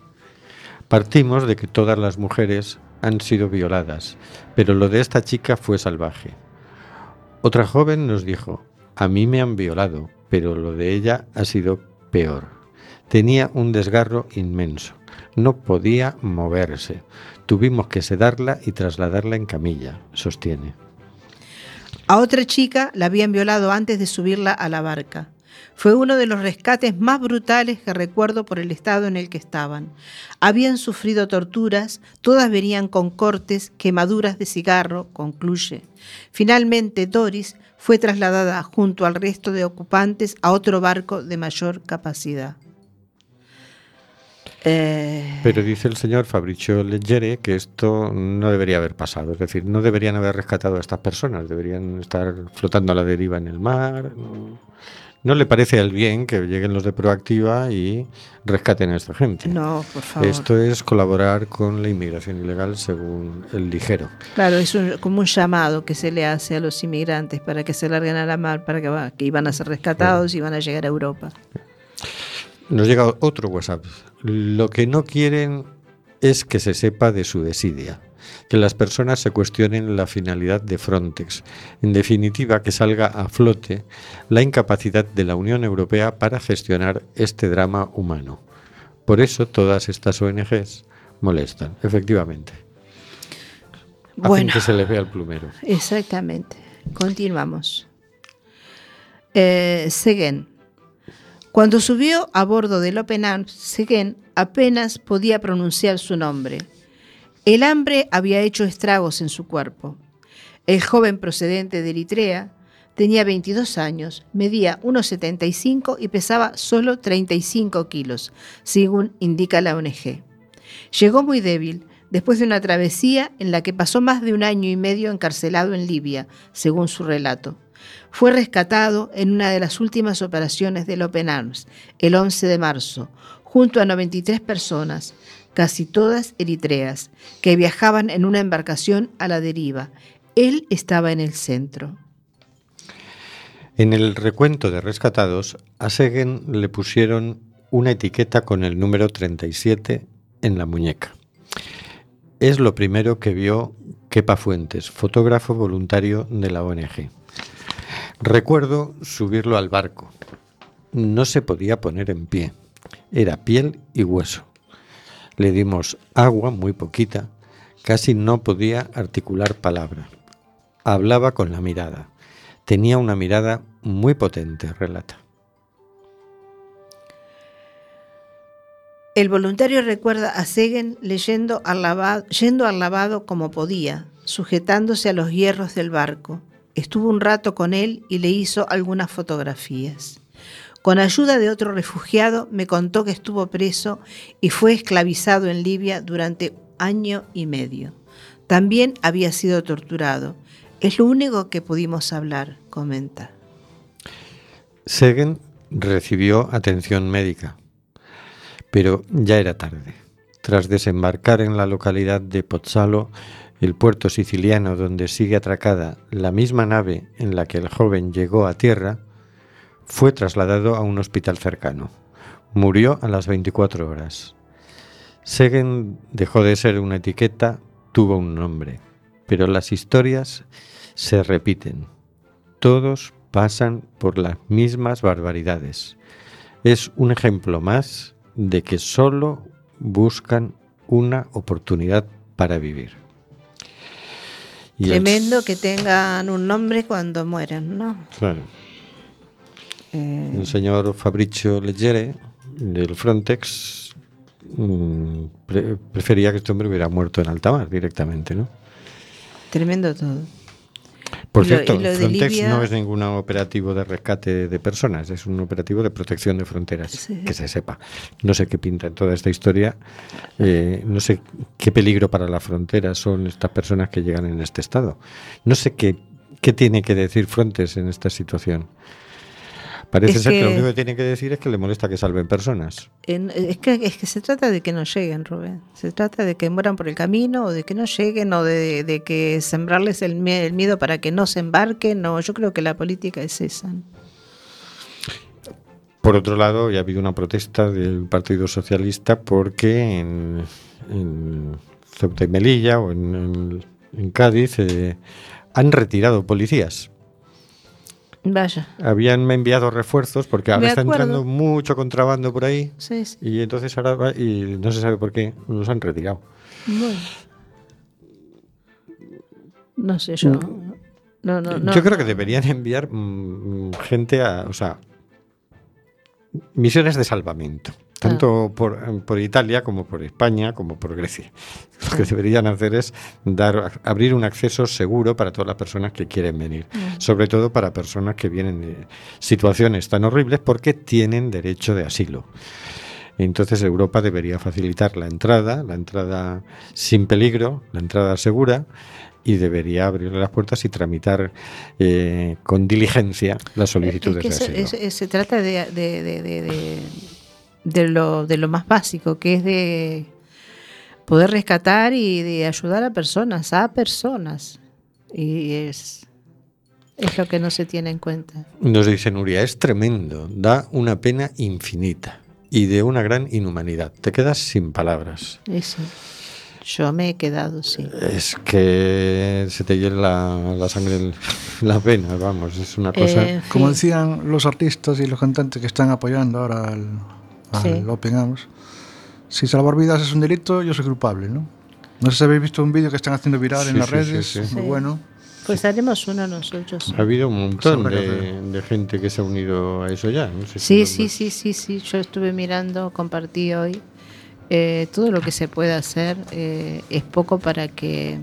Partimos de que todas las mujeres han sido violadas, pero lo de esta chica fue salvaje. Otra joven nos dijo, a mí me han violado, pero lo de ella ha sido peor. Tenía un desgarro inmenso, no podía moverse. Tuvimos que sedarla y trasladarla en camilla, sostiene. A otra chica la habían violado antes de subirla a la barca. Fue uno de los rescates más brutales que recuerdo por el estado en el que estaban. Habían sufrido torturas, todas venían con cortes, quemaduras de cigarro, concluye. Finalmente Doris fue trasladada junto al resto de ocupantes a otro barco de mayor capacidad. Eh, Pero dice el señor Fabricio Leggere que esto no debería haber pasado. Es decir, no deberían haber rescatado a estas personas, deberían estar flotando a la deriva en el mar. No, no le parece al bien que lleguen los de Proactiva y rescaten a esta gente. no, por favor. Esto es colaborar con la inmigración ilegal, según el ligero. Claro, es un- como un llamado que se le hace a los inmigrantes para que se larguen a la mar, para que, iban a ser rescatados y van a llegar a Europa. Nos llega otro WhatsApp. Lo que no quieren es que se sepa de su desidia, que las personas se cuestionen la finalidad de Frontex. En definitiva, que salga a flote la incapacidad de la Unión Europea para gestionar este drama humano. Por eso todas estas ONGs molestan, efectivamente. Hacen Bueno. que se les vea el plumero. Exactamente. Continuamos. Eh, Seguén. Cuando subió a bordo del Open Arms, Seguén apenas podía pronunciar su nombre. El hambre había hecho estragos en su cuerpo. El joven procedente de Eritrea tenía 22 años, medía 1,75 y pesaba solo 35 kilos, según indica la ONG. Llegó muy débil, después de una travesía en la que pasó más de un año y medio encarcelado en Libia, según su relato. Fue rescatado en una de las últimas operaciones del Open Arms, el 11 de marzo, junto a 93 personas, casi todas eritreas, que viajaban en una embarcación a la deriva. Él estaba en el centro. En el recuento de rescatados, a Segen le pusieron una etiqueta con el número 37 en la muñeca. Es lo primero que vio Kepa Fuentes, fotógrafo voluntario de la ONG. Recuerdo subirlo al barco. No se podía poner en pie. Era piel y hueso. Le dimos agua muy poquita. Casi no podía articular palabra. Hablaba con la mirada. Tenía una mirada muy potente, relata. El voluntario recuerda a Segen leyendo yendo al lavado como podía, sujetándose a los hierros del barco. Estuvo un rato con él y le hizo algunas fotografías. Con ayuda de otro refugiado me contó que estuvo preso y fue esclavizado en Libia durante año y medio. También había sido torturado. Es lo único que pudimos hablar, comenta. Segen recibió atención médica, pero ya era tarde. Tras desembarcar en la localidad de Pozzalo, el puerto siciliano donde sigue atracada la misma nave en la que el joven llegó a tierra, fue trasladado a un hospital cercano. Murió a las 24 horas. Segen dejó de ser una etiqueta, tuvo un nombre, pero las historias se repiten. Todos pasan por las mismas barbaridades. Es un ejemplo más de que solo buscan una oportunidad para vivir. Y el- Tremendo que tengan un nombre cuando mueren, ¿no? Claro. Eh, El señor Fabricio Leggere del Frontex mm, pre- prefería que este hombre hubiera muerto en alta mar directamente, ¿no? tremendo todo. Por lo- cierto, lo de Frontex Libia- no es ningún operativo de rescate de personas, es un operativo de protección de fronteras, Sí. que se sepa. No sé qué pinta en toda esta historia, eh, no sé qué peligro para la frontera son estas personas que llegan en este estado. No sé qué, qué tiene que decir Frontex en esta situación. Parece Es ser que... lo único que tiene que decir es que le molesta que salven personas. En- es, que, es que se trata de que no lleguen, Rubén. Se trata de que mueran por el camino o de que no lleguen o de, de que sembrarles el, el miedo para que no se embarquen. No, yo creo que la política es esa. Por otro lado, ya ha habido una protesta del Partido Socialista porque en, en Ceuta y Melilla o en Cádiz eh, han retirado policías. Vaya. Habían enviado refuerzos porque ahora está entrando mucho contrabando por ahí Sí, sí. y entonces ahora va- y no se sabe por qué los han retirado. Bueno. No sé, yo. No, no, no. Yo creo que deberían enviar mm, gente a, o sea, misiones de salvamento, tanto por, por Italia como por España como por Grecia. Lo que deberían hacer es dar, abrir un acceso seguro para todas las personas que quieren venir, sobre todo para personas que vienen de situaciones tan horribles porque tienen derecho de asilo. Entonces Europa debería facilitar la entrada, la entrada sin peligro, la entrada segura, y debería abrirle las puertas y tramitar eh, con diligencia las solicitudes Es que de asilo. es- es- se trata de, de- de- de- de- lo, de lo más básico, que es de poder rescatar y de ayudar a personas, a personas. Y es, es lo que no se tiene en cuenta. Nos dice Nuria, es tremendo, da una pena infinita y de una gran inhumanidad. Te quedas sin palabras. Sí, yo me he quedado, sí. Es que se te hiela la, la sangre, en la pena, vamos, es una cosa... Eh, en Como decían los artistas y los cantantes que están apoyando ahora al, al Sí. Open Arms, si salvar vidas es un delito, yo soy culpable, ¿no? No sé si habéis visto un vídeo que están haciendo viral Sí, en las redes, sí. muy Sí. bueno. Pues haremos uno nosotros. Ha habido un montón Habrá que de, de gente que se ha unido a eso ya. No sé si Sí, no- sí, sí, sí, sí. Yo estuve mirando, compartí hoy. eh, todo lo que se puede hacer eh, es poco para que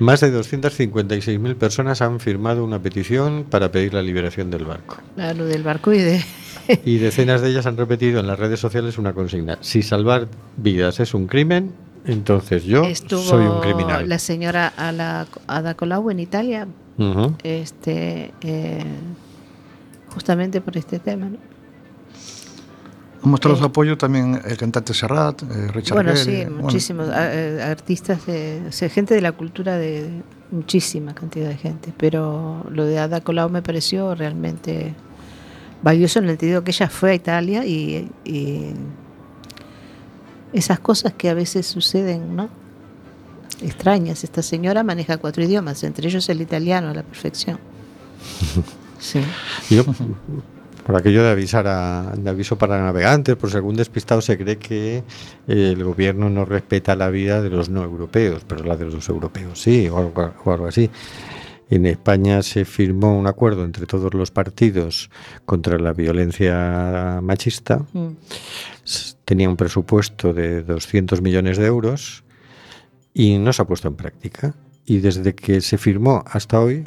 Más de 256.000 personas han firmado una petición para pedir la liberación del barco. lo del barco y de (laughs) Y decenas de ellas han repetido en las redes sociales una consigna. Si salvar vidas es un crimen, entonces yo estuvo soy un criminal. la señora Ala- Ada Colau en Italia, Ujú. este, eh, justamente por este tema. ¿no? Ha mostrado Eh. su apoyo también el cantante Serrat, eh, Richard Bueno, Gere, sí, bueno, muchísimos eh, artistas, de- o sea, gente de la cultura de, de muchísima cantidad de gente, pero lo de Ada Colau me pareció realmente valioso en el sentido que ella fue a Italia y, y esas cosas que a veces suceden, ¿no? Extrañas. Esta señora maneja cuatro idiomas, entre ellos el italiano a la perfección. (laughs) Sí. Yo, por aquello de avisar a, de aviso para navegantes, por si algún despistado se cree que eh, el gobierno no respeta la vida de los no europeos, pero la de los europeos sí, o algo, o algo así. En España se firmó un acuerdo entre todos los partidos contra la violencia machista. Mm. Tenía un presupuesto de 200 millones de euros y no se ha puesto en práctica. Y desde que se firmó hasta hoy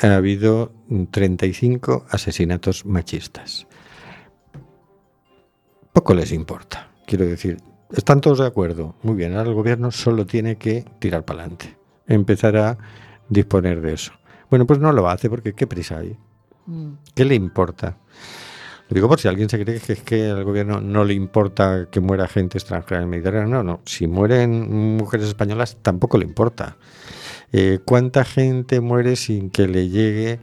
ha habido 35 asesinatos machistas. Poco les importa. Quiero decir, están todos de acuerdo. Muy bien, ahora el gobierno solo tiene que tirar para adelante. Empezar a disponer de eso. Bueno, pues no lo hace porque qué prisa hay. Mm. ¿Qué le importa? Lo digo por si alguien se cree que es que al gobierno no le importa que muera gente extranjera en el Mediterráneo. No, no. Si mueren mujeres españolas, tampoco le importa. Eh, ¿Cuánta gente muere sin que le llegue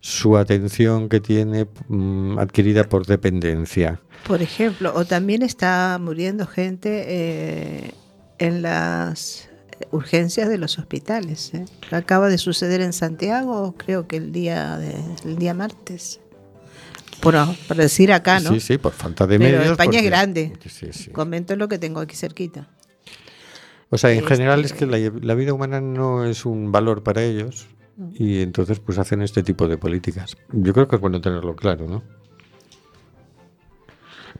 su atención que tiene mm, adquirida por dependencia? Por ejemplo, o también está muriendo gente eh, en las urgencias de los hospitales. ¿eh? Acaba de suceder en Santiago, creo que el día de- el día martes. Por, por decir acá, ¿no? Sí, sí, por falta de Pero medios. España es grande. Sí, sí. Comento lo que tengo aquí cerquita. O sea, en general es Este- que la, la vida humana no es un valor para ellos y entonces pues hacen este tipo de políticas. Yo creo que es bueno tenerlo claro, ¿no?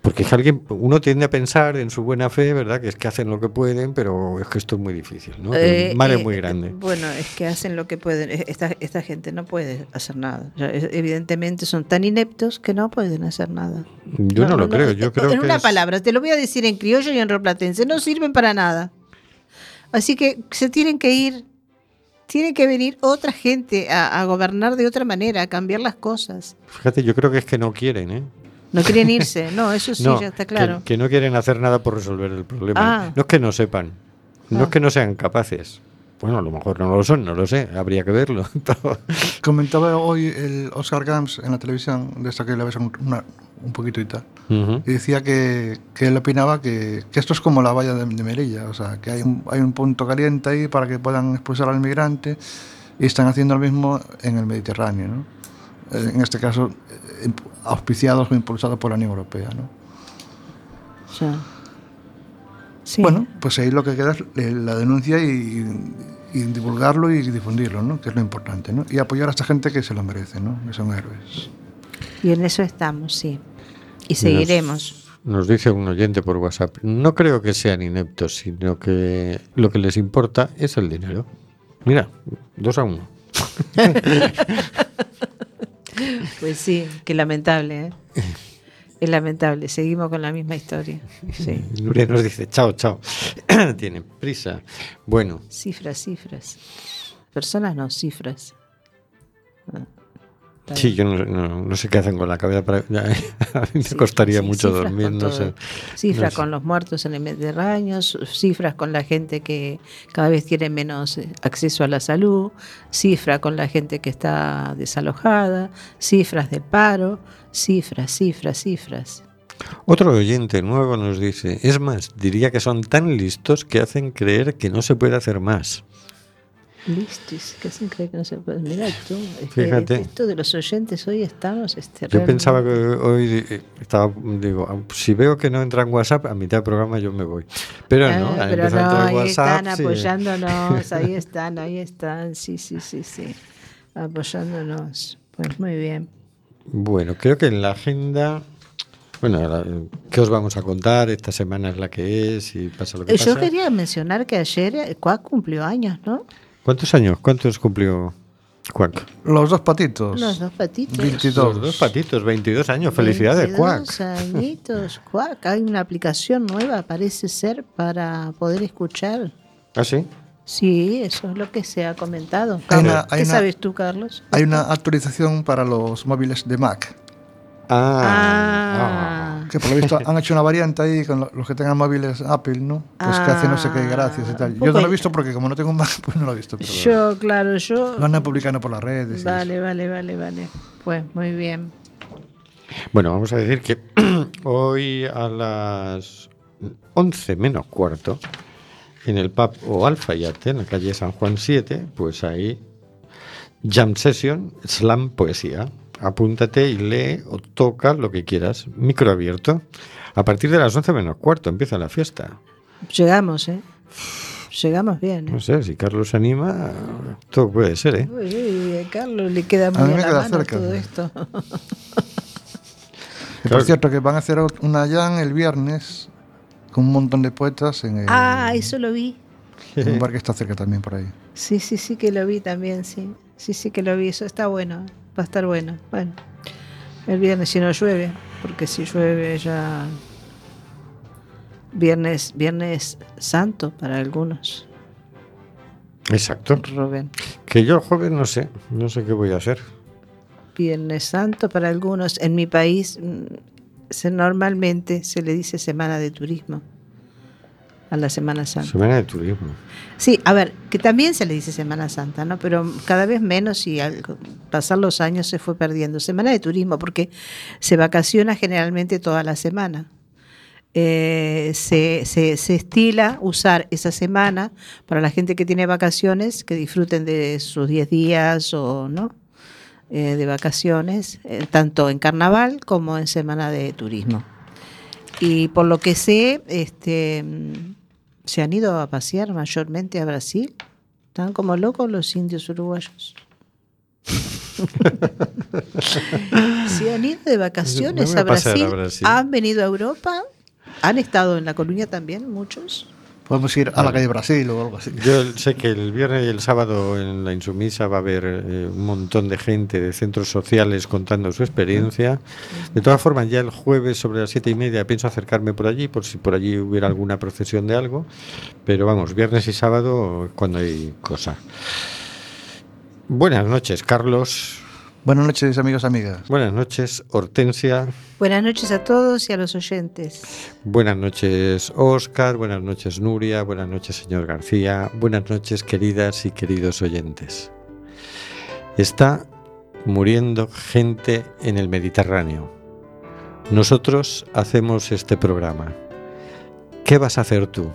Porque es alguien, uno tiende a pensar en su buena fe, ¿verdad? Que es que hacen lo que pueden, pero es que esto es muy difícil, ¿no? Eh, el es eh, muy grande. Bueno, es que hacen lo que pueden. E- Esta, esta gente no puede hacer nada. O sea, es- evidentemente son tan ineptos que no pueden hacer nada. Yo no, lo creo, yo creo en que una es- palabra, te lo voy a decir en criollo y en roplatense, no sirven para nada. Así que se tienen que ir, tiene que venir otra gente a, a gobernar de otra manera, a cambiar las cosas. Fíjate, yo creo que es que no quieren, ¿eh? No quieren irse, no, eso sí, (laughs) No, ya está claro. Que, no quieren hacer nada por resolver el problema. Ah. No es que no sepan, no Ah. es que no sean capaces. Bueno, a lo mejor no lo son, no lo sé, habría que verlo. (laughs) Comentaba hoy el Oscar Gams en la televisión, de esta que la ves un, una- un poquito y tal, y decía que, que él opinaba que, que esto es como la valla de, de Melilla, o sea, que hay un, hay un punto caliente ahí para que puedan expulsar al migrante y están haciendo lo mismo en el Mediterráneo, ¿no? En este caso, eh, auspiciados o impulsados por la Unión Europea, ¿no? Sí. Bueno, pues ahí lo que queda es eh, la denuncia y, y divulgarlo y difundirlo, ¿no? Que es lo importante, ¿no? Y apoyar a esta gente que se lo merece, ¿no? Que son héroes. Y en eso estamos, sí. Y seguiremos. Nos dice un oyente por WhatsApp, no creo que sean ineptos, sino que lo que les importa es el dinero. Mira, dos a uno. (laughs) Pues sí, qué lamentable, ¿eh? Es lamentable, seguimos con la misma historia. Sí. Nuria nos dice, chao, chao. (clears throat) Tienen prisa. Bueno, Cifras, cifras. Personas no, cifras. Ah, está sí, yo no, no- no sé qué hacen con la cabeza. Para, (laughs) a mí me Sí, costaría sí, mucho dormir, no sé. Cifras no sé. con los muertos en el Mediterráneo, cifras con la gente que cada vez tiene menos eh, acceso a la salud, cifras con la gente que está desalojada, cifras del paro, cifras, cifras, cifras. Otro oyente nuevo nos dice, es más, diría que son tan listos que hacen creer que no se puede hacer más. Que hacen creer que no se puede. Mirá tú, es que Fíjate. esto de los oyentes hoy estamos. Este, Yo pensaba que hoy eh, estaba, digo, ah, si veo que no entra en WhatsApp, a mitad del programa yo me voy. Pero no, Ah, pero a no, ahí WhatsApp. están sí. apoyándonos, (laughs) ahí están, ahí están, sí, sí, sí, sí, apoyándonos. Pues muy bien. Bueno, creo que en la agenda, bueno, ¿qué os vamos a contar? Esta semana es la que es y pasa lo que Eh, pasa. Yo quería mencionar que ayer eh, Cuac cumplió años, ¿no? ¿Cuántos años? ¿Cuántos cumplió Cuac? Los dos patitos. Los dos patitos. 22. Los dos patitos, 22 años. Felicidades, 22 Cuac. añitos, Cuac. Hay una aplicación nueva, parece ser, para poder escuchar. ¿Ah, sí? Sí, eso es lo que se ha comentado. Hay Carlos, una- hay ¿Qué una- sabes tú, Carlos? Hay una actualización para los móviles de Mac. Ah. Ah, Que por lo visto han hecho una variante ahí con lo- los que tengan móviles Apple, ¿no? Pues que hace no sé qué Ah, gracias y tal. Yo no lo he visto porque como no tengo un Mac, (laughs) pues no lo he visto. Pero yo, claro, yo. lo andan publicando por las redes. y Vale, vale, vale, vale. Pues muy bien. Bueno, vamos a decir que (clears throat) hoy a las 11 menos cuarto, en el pub o Alfayate, en la calle San Juan 7, pues ahí Jam Session, Slam Poesía. Apúntate y lee o toca lo que quieras. Micro abierto. A partir de las 11 menos cuarto empieza la fiesta. Llegamos, ¿eh? Llegamos bien. ¿eh? No sé, si Carlos se anima, todo puede ser, ¿eh? Uy, uy, a Carlos le queda A muy mí a, la mano cerca. todo esto. (laughs) Y por cierto, que van a hacer una jam el viernes con un montón de poetas en, el- ah, eso lo vi. en un (laughs) bar que está cerca también por ahí. Sí, sí, sí que lo vi también, sí. Sí, sí que lo vi. Eso está bueno. Va a estar bueno. Bueno, el viernes si no llueve, porque si llueve ya... Viernes, viernes santo para algunos, Exacto. Rubén. Que yo jueves no sé, no sé qué voy a hacer. Viernes Santo para algunos. En mi país mm, se, normalmente se le dice Semana de Turismo a la Semana Santa. Semana de turismo. Sí, a ver, que también se le dice Semana Santa, ¿no? Pero cada vez menos y al pasar los años se fue perdiendo. Semana de Turismo porque se vacaciona generalmente toda la semana. Eh, se, se- se estila usar esa semana para la gente que tiene vacaciones, que disfruten de sus 10 días o no eh, de vacaciones, eh, tanto en carnaval como en semana de turismo. Y por lo que sé, este, se han ido a pasear mayormente a Brasil. Están como locos los indios uruguayos. (laughs) se han ido de vacaciones a Brasil, a Brasil. han venido a Europa, han estado en La Coruña también, muchos. Podemos ir a la calle Brasil o algo así. Yo sé que el viernes y el sábado en la Insumisa va a haber eh, un montón de gente de centros sociales contando su experiencia. De todas formas, ya el jueves sobre las siete y media pienso acercarme por allí, por si por allí hubiera alguna procesión de algo. Pero vamos, viernes y sábado cuando hay cosa. Buenas noches, Carlos. Buenas noches, amigos, amigas. Buenas noches, Hortensia. Buenas noches a todos y a los oyentes. Buenas noches, Oscar. Buenas noches, Nuria. Buenas noches, señor García. Buenas noches, queridas y queridos oyentes. Está muriendo gente en el Mediterráneo. Nosotros hacemos este programa. ¿Qué vas a hacer tú?